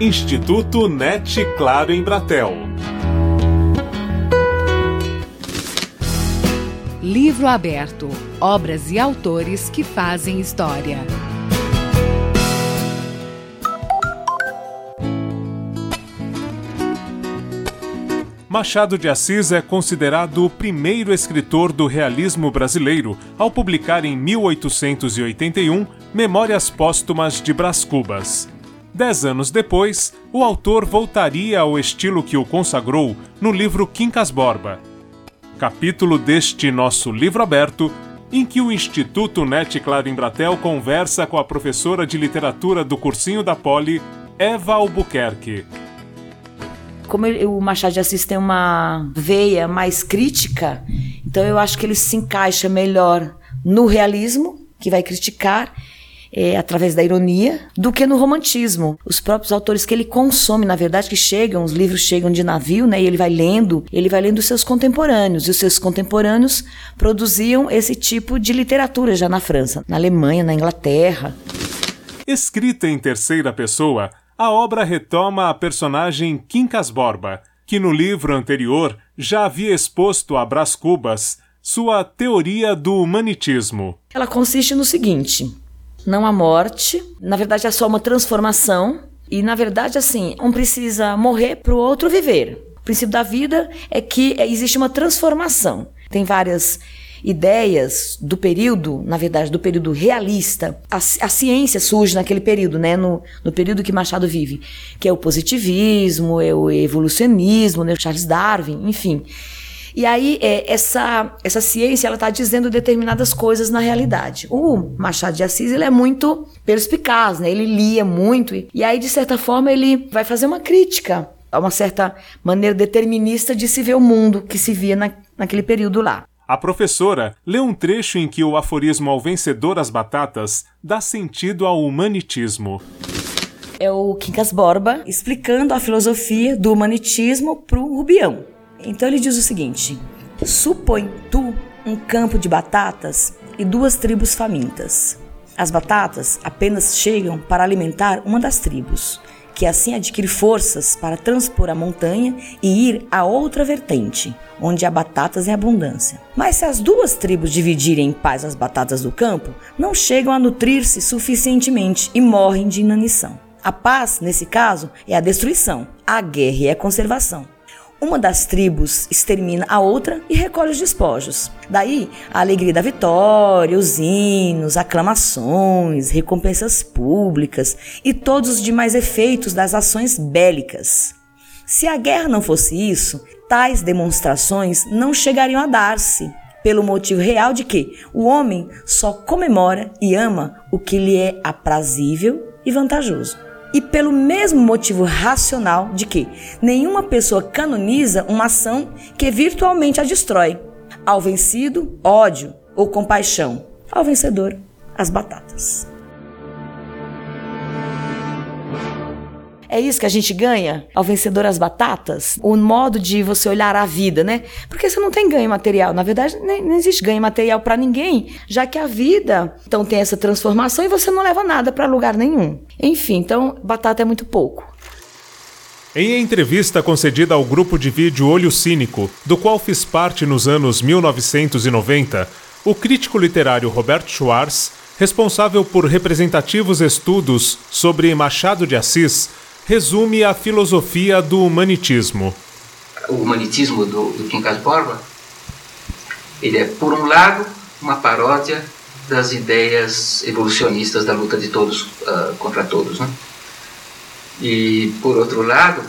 Instituto NET Claro em Bratel. Livro aberto. Obras e autores que fazem história. Machado de Assis é considerado o primeiro escritor do realismo brasileiro ao publicar em 1881 Memórias Póstumas de Brás Cubas. Dez anos depois, o autor voltaria ao estilo que o consagrou no livro Quincas Borba, capítulo deste nosso livro aberto, em que o Instituto NET Claro Embratel conversa com a professora de literatura do cursinho da Poli, Eva Albuquerque. Como o Machado de Assis tem uma veia mais crítica, então eu acho que ele se encaixa melhor no realismo, que vai criticar, é, através da ironia, do que no romantismo. Os próprios autores que ele consome, na verdade, que chegam, os livros chegam de navio, né, e ele vai lendo, ele vai lendo os seus contemporâneos, e os seus contemporâneos produziam esse tipo de literatura já na França, na Alemanha, na Inglaterra. Escrita em terceira pessoa, a obra retoma a personagem Quincas Borba, que no livro anterior já havia exposto a Brás Cubas sua teoria do humanitismo. Ela consiste no seguinte: não há morte, na verdade é só uma transformação, e na verdade, assim, um precisa morrer para o outro viver. O princípio da vida é que existe uma transformação. Tem várias ideias do período, na verdade, do período realista, a, a ciência surge naquele período, né? No, no, período que Machado vive, que é o positivismo, é o evolucionismo, né? Charles Darwin, enfim. E aí, é, essa, essa ciência, ela está dizendo determinadas coisas na realidade. O Machado de Assis, ele é muito perspicaz, né? Ele lia muito. E, e aí, de certa forma, ele vai fazer uma crítica a uma certa maneira determinista de se ver o mundo que se via na, naquele período lá. A professora lê um trecho em que o aforismo ao vencedor as batatas dá sentido ao humanitismo. É o Quincas Borba explicando a filosofia do humanitismo para o Rubião. Então ele diz o seguinte: Supõe tu um campo de batatas e duas tribos famintas. As batatas apenas chegam para alimentar uma das tribos, que assim adquire forças para transpor a montanha e ir a outra vertente, onde há batatas em abundância. Mas se as duas tribos dividirem em paz as batatas do campo, não chegam a nutrir-se suficientemente e morrem de inanição. A paz, nesse caso, é a destruição, a guerra é a conservação. Uma das tribos extermina a outra e recolhe os despojos. Daí a alegria da vitória, os hinos, aclamações, recompensas públicas e todos os demais efeitos das ações bélicas. Se a guerra não fosse isso, tais demonstrações não chegariam a dar-se, pelo motivo real de que o homem só comemora e ama o que lhe é aprazível e vantajoso e pelo mesmo motivo racional de que nenhuma pessoa canoniza uma ação que virtualmente a destrói. Ao vencido, ódio ou compaixão. Ao vencedor, as batatas. É isso que a gente ganha ao vencedor as batatas? O modo de você olhar a vida, né? Porque você não tem ganho material. Na verdade, não existe ganho material para ninguém, já que a vida então tem essa transformação e você não leva nada para lugar nenhum. Enfim, então batata é muito pouco. Em entrevista concedida ao grupo de vídeo Olho Cínico, do qual fiz parte nos anos 1990, o crítico literário Roberto Schwartz, responsável por representativos estudos sobre Machado de Assis, resume a filosofia do humanitismo. O humanitismo do, do Quincas Borba, ele é, por um lado, uma paródia das ideias evolucionistas da luta de todos uh, contra todos. Né? E, por outro lado,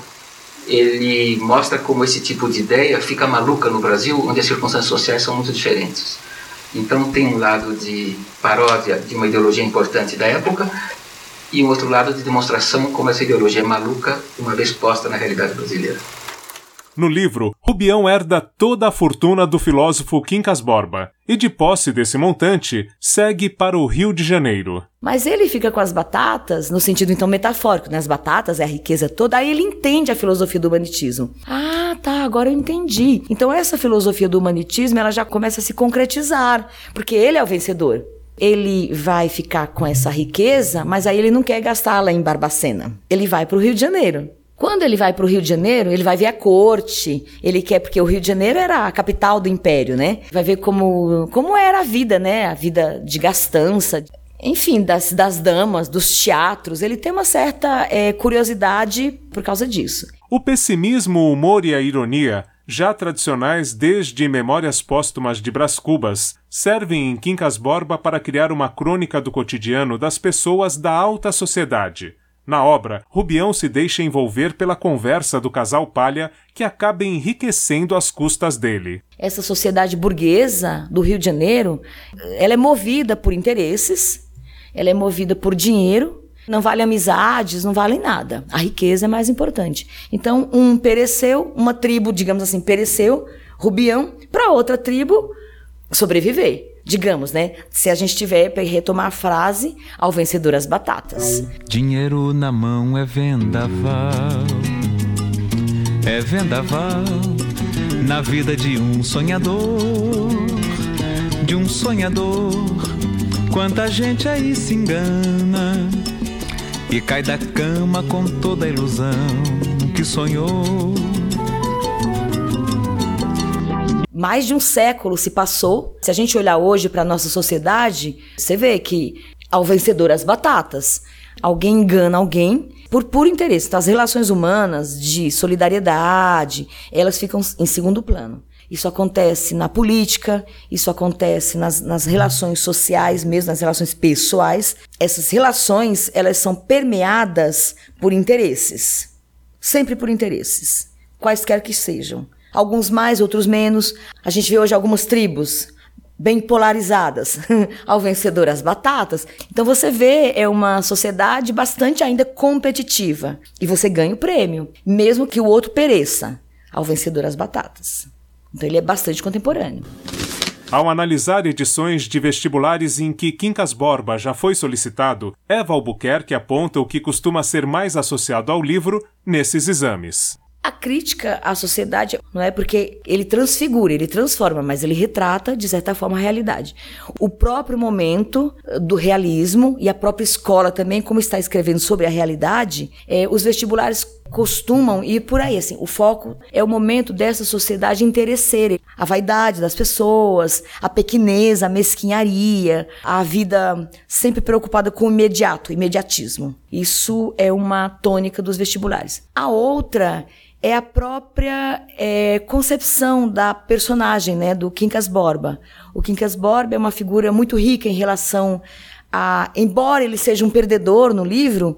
ele mostra como esse tipo de ideia fica maluca no Brasil, onde as circunstâncias sociais são muito diferentes. Então, tem um lado de paródia de uma ideologia importante da época e um outro lado de demonstração como essa ideologia é maluca, uma vez posta na realidade brasileira. No livro, Rubião herda toda a fortuna do filósofo Quincas Borba e, de posse desse montante, segue para o Rio de Janeiro. Mas ele fica com as batatas, no sentido então metafórico, né? As batatas é a riqueza toda, aí ele entende a filosofia do humanitismo. Ah, tá, agora eu entendi. Então essa filosofia do humanitismo, ela já começa a se concretizar, porque ele é o vencedor. Ele vai ficar com essa riqueza, mas aí ele não quer gastá-la em Barbacena. Ele vai para o Rio de Janeiro. Quando ele vai para o Rio de Janeiro, ele vai ver a corte. Ele quer porque o Rio de Janeiro era a capital do império, né? Vai ver como como era a vida, né? A vida de gastança, enfim, das, das damas, dos teatros. Ele tem uma certa é, curiosidade por causa disso. O pessimismo, o humor e a ironia já tradicionais desde Memórias Póstumas de Brás Cubas, servem em Quincas Borba para criar uma crônica do cotidiano das pessoas da alta sociedade. Na obra, Rubião se deixa envolver pela conversa do casal Palha, que acaba enriquecendo às custas dele. Essa sociedade burguesa do Rio de Janeiro, ela é movida por interesses, ela é movida por dinheiro, não vale amizades, não vale nada. A riqueza é mais importante. Então, um pereceu, uma tribo, digamos assim, pereceu, Rubião, para outra tribo sobreviver. Digamos, né? Se a gente tiver para retomar a frase, ao vencedor as batatas. Dinheiro na mão é vendaval. É vendaval na vida de um sonhador. De um sonhador. Quanta gente aí se engana e cai da cama com toda a ilusão que sonhou. Mais de um século se passou. Se a gente olhar hoje para a nossa sociedade, você vê que ao vencedor as batatas. Alguém engana alguém por puro interesse. Então, as relações humanas de solidariedade, elas ficam em segundo plano. Isso acontece na política, isso acontece nas, nas relações sociais, mesmo nas relações pessoais. Essas relações, elas são permeadas por interesses. Sempre por interesses. Quaisquer que sejam. Alguns mais, outros menos. A gente vê hoje algumas tribos bem polarizadas, ao vencedor as batatas. Então você vê é uma sociedade bastante ainda competitiva e você ganha o prêmio, mesmo que o outro pereça, ao vencedor as batatas. Então ele é bastante contemporâneo. Ao analisar edições de vestibulares em que Quincas Borba já foi solicitado, Eva Albuquerque aponta o que costuma ser mais associado ao livro nesses exames. A crítica à sociedade não é porque ele transfigura, ele transforma, mas ele retrata, de certa forma, a realidade. O próprio momento eh, do realismo e a própria escola também, como está escrevendo sobre a realidade, é, os vestibulares costumam ir por aí, assim, o foco é o momento dessa sociedade interesseira, a vaidade das pessoas, a pequeneza, a mesquinharia, a vida sempre preocupada com o imediato, imediatismo. Isso é uma tônica dos vestibulares. A outra é a própria é, concepção da personagem, né, do Quincas Borba. O Quincas Borba é uma figura muito rica em relação a, embora ele seja um perdedor no livro,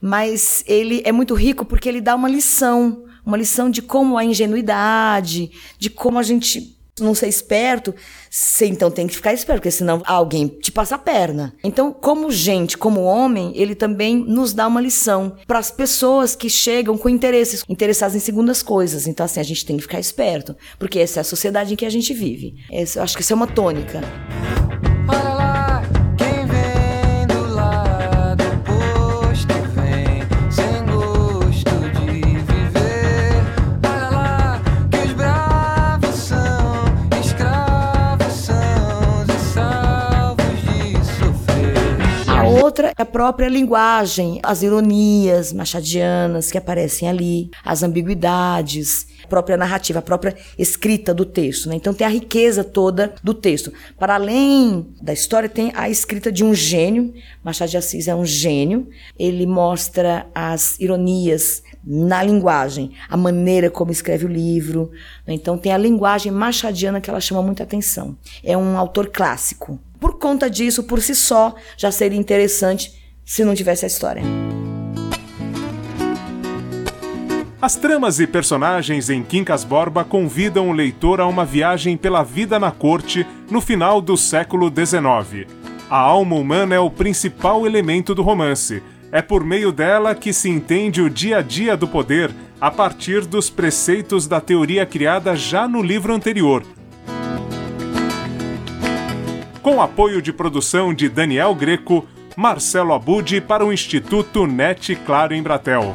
mas ele é muito rico porque ele dá uma lição, uma lição de como a ingenuidade, de como a gente não ser esperto, você então tem que ficar esperto, porque senão alguém te passa a perna. Então, como gente, como homem, ele também nos dá uma lição para as pessoas que chegam com interesses, interessadas em segundas coisas. Então, assim, a gente tem que ficar esperto, porque essa é a sociedade em que a gente vive. Essa, eu acho que isso é uma tônica. A própria linguagem, as ironias machadianas que aparecem ali, as ambiguidades, própria narrativa, a própria escrita do texto. Né? Então tem a riqueza toda do texto. Para além da história, tem a escrita de um gênio. Machado de Assis é um gênio. Ele mostra as ironias na linguagem, a maneira como escreve o livro. Né? Então tem a linguagem machadiana que ela chama muita atenção. É um autor clássico. Por conta disso, por si só, já seria interessante se não tivesse a história. As tramas e personagens em Quincas Borba convidam o leitor a uma viagem pela vida na corte no final do século XIX. A alma humana é o principal elemento do romance. É por meio dela que se entende o dia a dia do poder a partir dos preceitos da teoria criada já no livro anterior, com apoio de produção de Daniel Greco, Marcelo Abud para o Instituto NET Claro em Bratel.